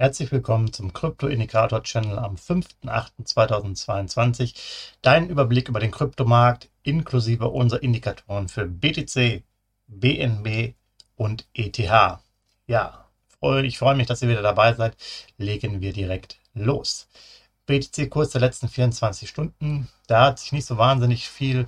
Herzlich willkommen zum Krypto-Indikator-Channel am 5.8.2022. Dein Überblick über den Kryptomarkt inklusive unserer Indikatoren für BTC, BNB und ETH. Ja, ich freue mich, dass ihr wieder dabei seid. Legen wir direkt los. BTC-Kurs der letzten 24 Stunden, da hat sich nicht so wahnsinnig viel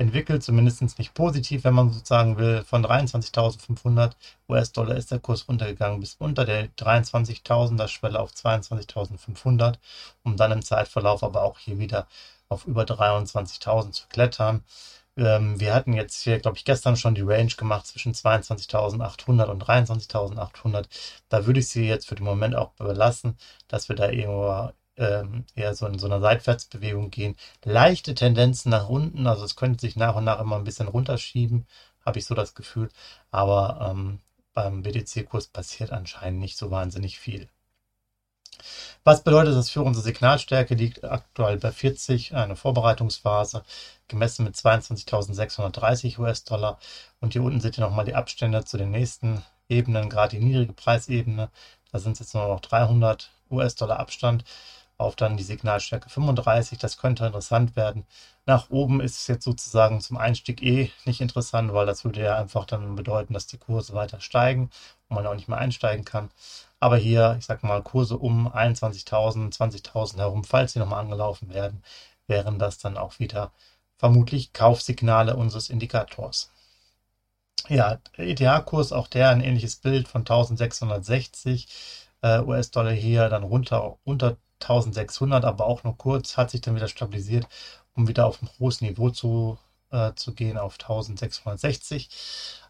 entwickelt, zumindest nicht positiv, wenn man sozusagen will. Von 23.500 US-Dollar ist der Kurs runtergegangen bis unter der 23.000er Schwelle auf 22.500, um dann im Zeitverlauf aber auch hier wieder auf über 23.000 zu klettern. Ähm, wir hatten jetzt hier, glaube ich, gestern schon die Range gemacht zwischen 22.800 und 23.800. Da würde ich sie jetzt für den Moment auch belassen, dass wir da irgendwo ähm, eher so in so einer Seitwärtsbewegung gehen. Leichte Tendenzen nach unten, also es könnte sich nach und nach immer ein bisschen runterschieben, habe ich so das Gefühl. Aber ähm, beim BTC-Kurs passiert anscheinend nicht so wahnsinnig viel. Was bedeutet das für unsere Signalstärke? Liegt aktuell bei 40, eine Vorbereitungsphase, gemessen mit 22.630 US-Dollar. Und hier unten seht ihr nochmal die Abstände zu den nächsten Ebenen, gerade die niedrige Preisebene. Da sind es jetzt nur noch 300 US-Dollar Abstand auf dann die Signalstärke 35. Das könnte interessant werden. Nach oben ist es jetzt sozusagen zum Einstieg eh nicht interessant, weil das würde ja einfach dann bedeuten, dass die Kurse weiter steigen und man auch nicht mehr einsteigen kann. Aber hier, ich sag mal, Kurse um 21.000, 20.000 herum, falls sie nochmal angelaufen werden, wären das dann auch wieder vermutlich Kaufsignale unseres Indikators. Ja, ETH-Kurs, auch der ein ähnliches Bild von 1660 äh, US-Dollar hier, dann runter unter 1600, aber auch nur kurz, hat sich dann wieder stabilisiert, um wieder auf ein hohes Niveau zu, äh, zu gehen, auf 1660.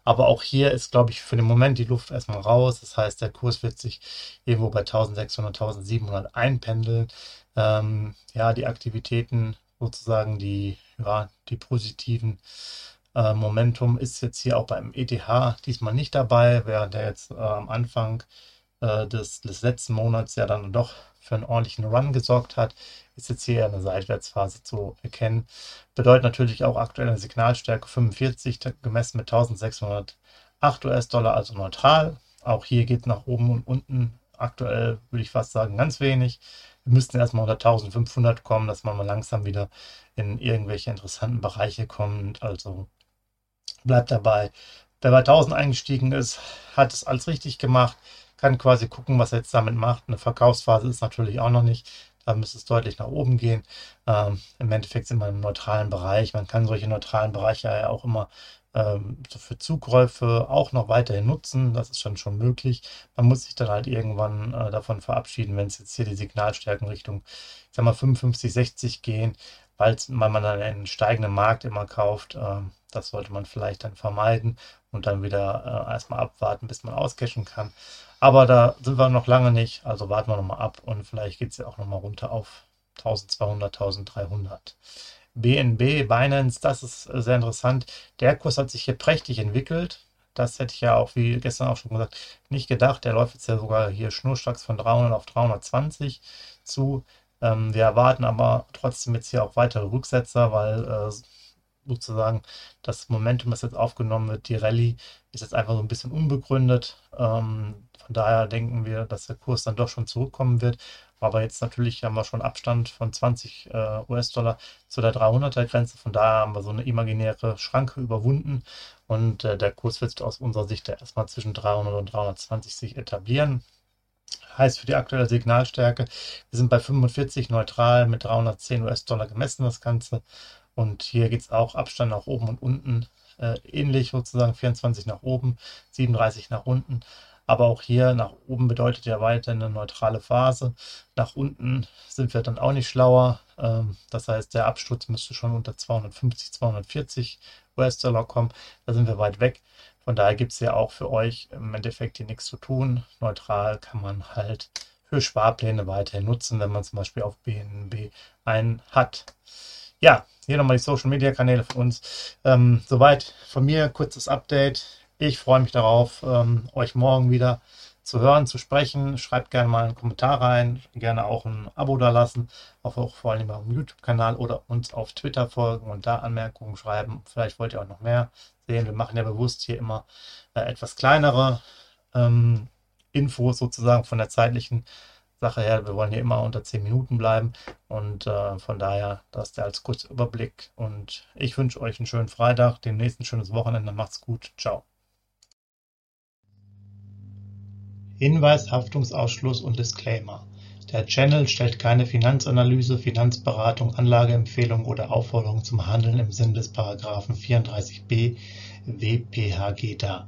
Aber auch hier ist, glaube ich, für den Moment die Luft erstmal raus. Das heißt, der Kurs wird sich irgendwo bei 1600, 1700 einpendeln. Ähm, ja, die Aktivitäten, sozusagen die, ja, die positiven äh, Momentum ist jetzt hier auch beim ETH diesmal nicht dabei, während er jetzt äh, am Anfang äh, des, des letzten Monats ja dann doch für einen ordentlichen Run gesorgt hat, ist jetzt hier eine Seitwärtsphase zu erkennen. Bedeutet natürlich auch aktuelle Signalstärke 45, gemessen mit 1608 US-Dollar, also neutral. Auch hier geht es nach oben und unten. Aktuell würde ich fast sagen, ganz wenig. Wir müssten erstmal unter 1500 kommen, dass man mal langsam wieder in irgendwelche interessanten Bereiche kommt. Also bleibt dabei. Wer bei 1000 eingestiegen ist, hat es alles richtig gemacht kann quasi gucken, was er jetzt damit macht. Eine Verkaufsphase ist natürlich auch noch nicht. Da müsste es deutlich nach oben gehen. Ähm, Im Endeffekt sind wir im neutralen Bereich. Man kann solche neutralen Bereiche ja auch immer ähm, für Zukäufe auch noch weiterhin nutzen. Das ist schon schon möglich. Man muss sich dann halt irgendwann äh, davon verabschieden, wenn es jetzt hier die Signalstärken Richtung, ich sag mal, 55, 60 gehen, weil man dann einen steigenden Markt immer kauft. Äh, das sollte man vielleicht dann vermeiden und dann wieder äh, erstmal abwarten, bis man auscashen kann. Aber da sind wir noch lange nicht, also warten wir nochmal ab und vielleicht geht es ja auch nochmal runter auf 1200, 1300. BNB, Binance, das ist sehr interessant. Der Kurs hat sich hier prächtig entwickelt. Das hätte ich ja auch, wie gestern auch schon gesagt, nicht gedacht. Der läuft jetzt ja sogar hier schnurstracks von 300 auf 320 zu. Ähm, wir erwarten aber trotzdem jetzt hier auch weitere Rücksetzer, weil äh, sozusagen das Momentum, das jetzt aufgenommen wird, die Rallye, ist jetzt einfach so ein bisschen unbegründet. Ähm, von daher denken wir, dass der Kurs dann doch schon zurückkommen wird. Aber jetzt natürlich haben wir schon Abstand von 20 äh, US-Dollar zu der 300er Grenze. Von daher haben wir so eine imaginäre Schranke überwunden. Und äh, der Kurs wird aus unserer Sicht erstmal zwischen 300 und 320 sich etablieren. Heißt für die aktuelle Signalstärke, wir sind bei 45 neutral mit 310 US-Dollar gemessen, das Ganze. Und hier geht es auch Abstand nach oben und unten äh, ähnlich sozusagen 24 nach oben, 37 nach unten. Aber auch hier nach oben bedeutet ja weiter eine neutrale Phase. Nach unten sind wir dann auch nicht schlauer. Ähm, das heißt, der Absturz müsste schon unter 250, 240 US-Dollar kommen. Da sind wir weit weg. Von daher gibt es ja auch für euch im Endeffekt hier nichts zu tun. Neutral kann man halt für Sparpläne weiterhin nutzen, wenn man zum Beispiel auf BNB einen hat. Ja, hier nochmal die Social Media Kanäle von uns. Ähm, soweit von mir, kurzes Update. Ich freue mich darauf, ähm, euch morgen wieder zu hören, zu sprechen. Schreibt gerne mal einen Kommentar rein, gerne auch ein Abo da lassen, auch, auch vor allem auf dem YouTube-Kanal oder uns auf Twitter folgen und da Anmerkungen schreiben. Vielleicht wollt ihr auch noch mehr sehen. Wir machen ja bewusst hier immer äh, etwas kleinere ähm, Infos sozusagen von der zeitlichen Sache her. Wir wollen hier immer unter 10 Minuten bleiben und äh, von daher das der als kurzer Überblick und ich wünsche euch einen schönen Freitag, demnächst ein schönes Wochenende. Macht's gut. Ciao. Hinweis, Haftungsausschluss und Disclaimer. Der Channel stellt keine Finanzanalyse, Finanzberatung, Anlageempfehlung oder Aufforderung zum Handeln im Sinne des Paragraphen 34b WPHG dar.